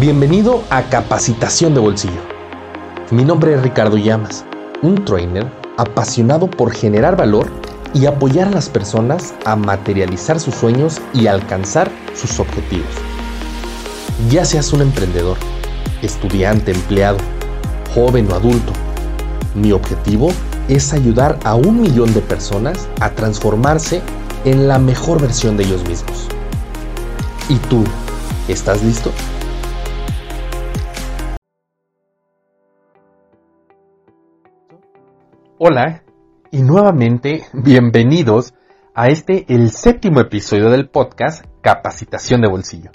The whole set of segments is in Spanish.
Bienvenido a Capacitación de Bolsillo. Mi nombre es Ricardo Llamas, un trainer apasionado por generar valor y apoyar a las personas a materializar sus sueños y alcanzar sus objetivos. Ya seas un emprendedor, estudiante, empleado, joven o adulto, mi objetivo es ayudar a un millón de personas a transformarse en la mejor versión de ellos mismos. ¿Y tú, estás listo? Hola y nuevamente bienvenidos a este el séptimo episodio del podcast Capacitación de Bolsillo.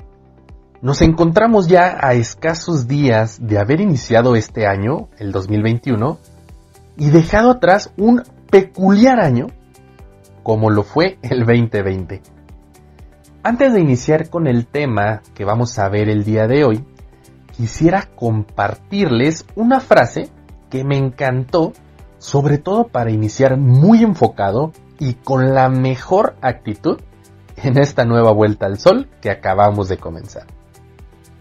Nos encontramos ya a escasos días de haber iniciado este año, el 2021, y dejado atrás un peculiar año como lo fue el 2020. Antes de iniciar con el tema que vamos a ver el día de hoy, quisiera compartirles una frase que me encantó, sobre todo para iniciar muy enfocado y con la mejor actitud en esta nueva vuelta al sol que acabamos de comenzar.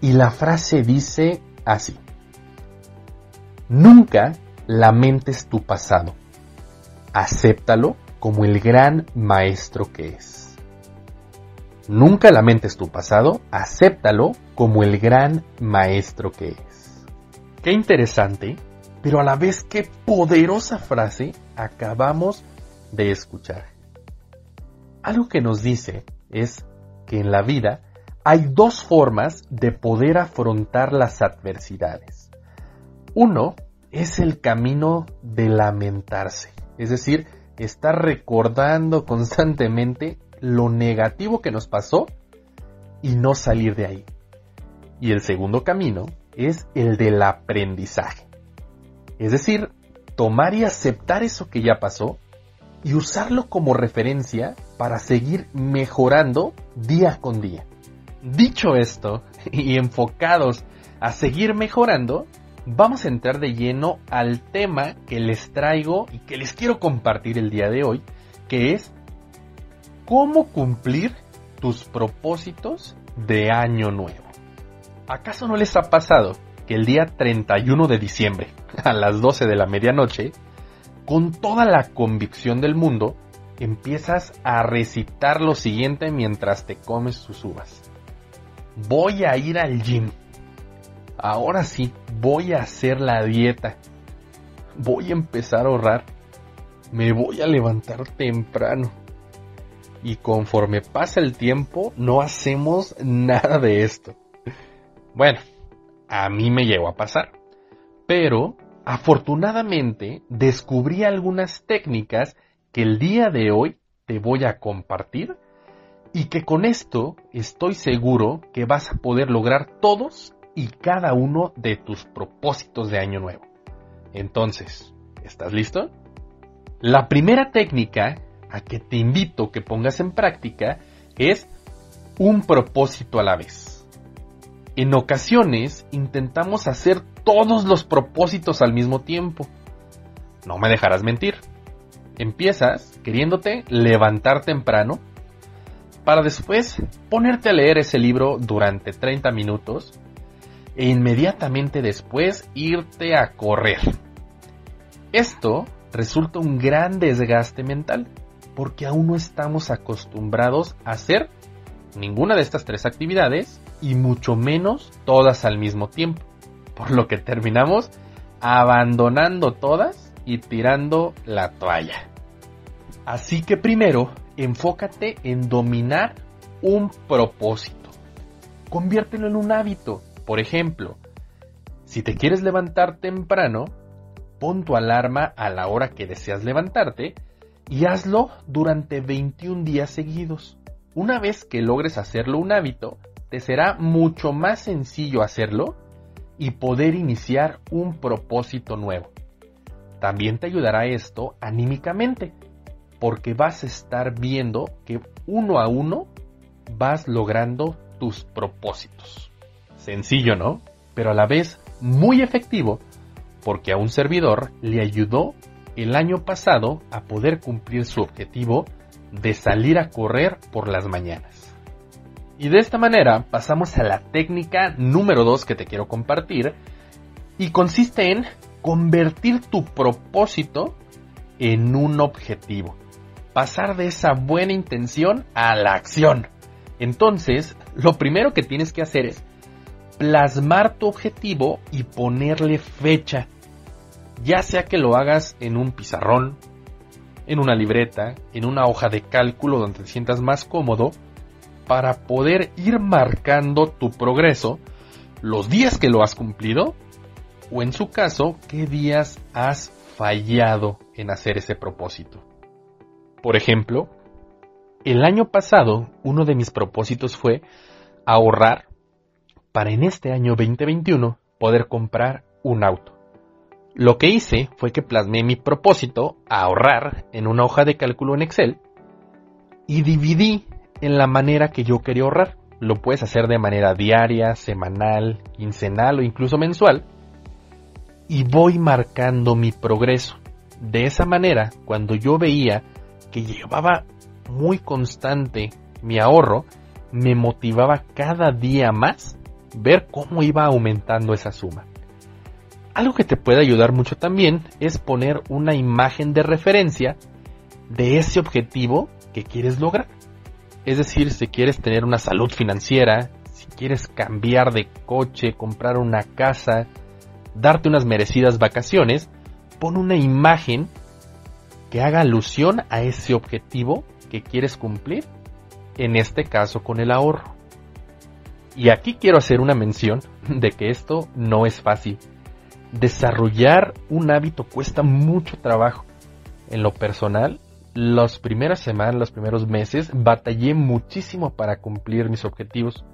Y la frase dice así. Nunca lamentes tu pasado. Acéptalo como el gran maestro que es. Nunca lamentes tu pasado, acéptalo como el gran maestro que es. Qué interesante, pero a la vez qué poderosa frase acabamos de escuchar. Algo que nos dice es que en la vida hay dos formas de poder afrontar las adversidades. Uno es el camino de lamentarse, es decir, estar recordando constantemente lo negativo que nos pasó y no salir de ahí. Y el segundo camino es el del aprendizaje. Es decir, tomar y aceptar eso que ya pasó y usarlo como referencia para seguir mejorando día con día. Dicho esto, y enfocados a seguir mejorando, vamos a entrar de lleno al tema que les traigo y que les quiero compartir el día de hoy, que es cómo cumplir tus propósitos de año nuevo. ¿Acaso no les ha pasado que el día 31 de diciembre, a las 12 de la medianoche, con toda la convicción del mundo, empiezas a recitar lo siguiente mientras te comes tus uvas? Voy a ir al gym ahora sí, voy a hacer la dieta. Voy a empezar a ahorrar. Me voy a levantar temprano. Y conforme pasa el tiempo, no hacemos nada de esto. Bueno, a mí me llegó a pasar. Pero, afortunadamente, descubrí algunas técnicas que el día de hoy te voy a compartir y que con esto estoy seguro que vas a poder lograr todos y cada uno de tus propósitos de año nuevo. Entonces, ¿estás listo? La primera técnica a que te invito que pongas en práctica es un propósito a la vez. En ocasiones intentamos hacer todos los propósitos al mismo tiempo. No me dejarás mentir. Empiezas queriéndote levantar temprano para después ponerte a leer ese libro durante 30 minutos e inmediatamente después irte a correr. Esto resulta un gran desgaste mental porque aún no estamos acostumbrados a hacer ninguna de estas tres actividades y mucho menos todas al mismo tiempo, por lo que terminamos abandonando todas y tirando la toalla. Así que primero, enfócate en dominar un propósito. Conviértelo en un hábito por ejemplo, si te quieres levantar temprano, pon tu alarma a la hora que deseas levantarte y hazlo durante 21 días seguidos. Una vez que logres hacerlo un hábito, te será mucho más sencillo hacerlo y poder iniciar un propósito nuevo. También te ayudará esto anímicamente, porque vas a estar viendo que uno a uno vas logrando tus propósitos. Sencillo, ¿no? Pero a la vez muy efectivo porque a un servidor le ayudó el año pasado a poder cumplir su objetivo de salir a correr por las mañanas. Y de esta manera pasamos a la técnica número 2 que te quiero compartir y consiste en convertir tu propósito en un objetivo. Pasar de esa buena intención a la acción. Entonces, lo primero que tienes que hacer es plasmar tu objetivo y ponerle fecha. Ya sea que lo hagas en un pizarrón, en una libreta, en una hoja de cálculo donde te sientas más cómodo, para poder ir marcando tu progreso, los días que lo has cumplido, o en su caso, qué días has fallado en hacer ese propósito. Por ejemplo, el año pasado uno de mis propósitos fue ahorrar para en este año 2021 poder comprar un auto. Lo que hice fue que plasmé mi propósito a ahorrar en una hoja de cálculo en Excel y dividí en la manera que yo quería ahorrar. Lo puedes hacer de manera diaria, semanal, quincenal o incluso mensual. Y voy marcando mi progreso. De esa manera, cuando yo veía que llevaba muy constante mi ahorro, me motivaba cada día más ver cómo iba aumentando esa suma. Algo que te puede ayudar mucho también es poner una imagen de referencia de ese objetivo que quieres lograr. Es decir, si quieres tener una salud financiera, si quieres cambiar de coche, comprar una casa, darte unas merecidas vacaciones, pon una imagen que haga alusión a ese objetivo que quieres cumplir, en este caso con el ahorro. Y aquí quiero hacer una mención de que esto no es fácil. Desarrollar un hábito cuesta mucho trabajo. En lo personal, las primeras semanas, los primeros meses, batallé muchísimo para cumplir mis objetivos.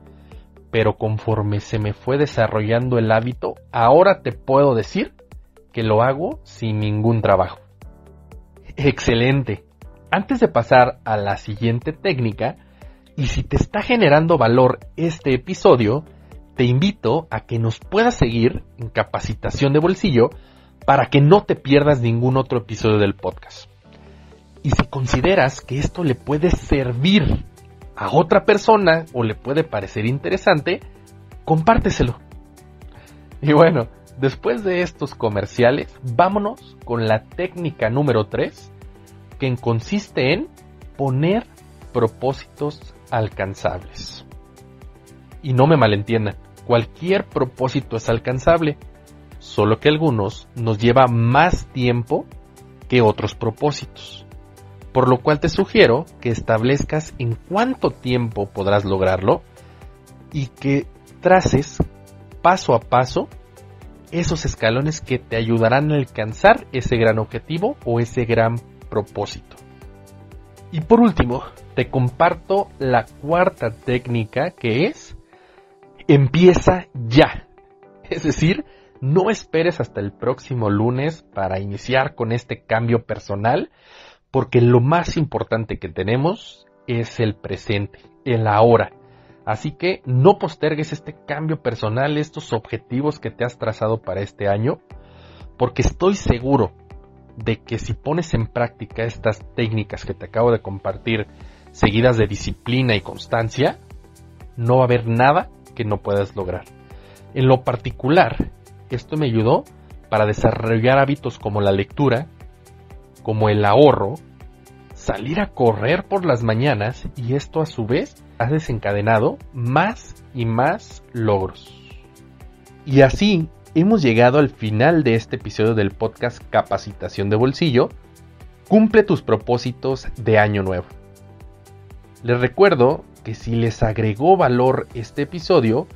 Pero conforme se me fue desarrollando el hábito, ahora te puedo decir que lo hago sin ningún trabajo. Excelente. Antes de pasar a la siguiente técnica, y si te está generando valor este episodio, te invito a que nos puedas seguir en Capacitación de Bolsillo para que no te pierdas ningún otro episodio del podcast. Y si consideras que esto le puede servir a otra persona o le puede parecer interesante, compárteselo. Y bueno, después de estos comerciales, vámonos con la técnica número 3, que consiste en poner propósitos alcanzables. Y no me malentiendan, cualquier propósito es alcanzable, solo que algunos nos lleva más tiempo que otros propósitos por lo cual te sugiero que establezcas en cuánto tiempo podrás lograrlo y que traces paso a paso esos escalones que te ayudarán a alcanzar ese gran objetivo o ese gran propósito. Y por último, te comparto la cuarta técnica que es empieza ya. Es decir, no esperes hasta el próximo lunes para iniciar con este cambio personal, porque lo más importante que tenemos es el presente, el ahora. Así que no postergues este cambio personal, estos objetivos que te has trazado para este año, porque estoy seguro de que si pones en práctica estas técnicas que te acabo de compartir, seguidas de disciplina y constancia, no va a haber nada que no puedas lograr. En lo particular, esto me ayudó para desarrollar hábitos como la lectura, como el ahorro, salir a correr por las mañanas y esto a su vez ha desencadenado más y más logros. Y así hemos llegado al final de este episodio del podcast Capacitación de Bolsillo. Cumple tus propósitos de año nuevo. Les recuerdo que si les agregó valor este episodio,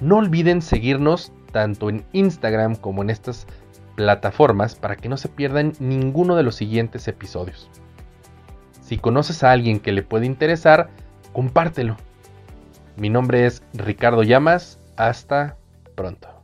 no olviden seguirnos tanto en Instagram como en estas plataformas para que no se pierdan ninguno de los siguientes episodios. Si conoces a alguien que le puede interesar, compártelo. Mi nombre es Ricardo Llamas. Hasta pronto.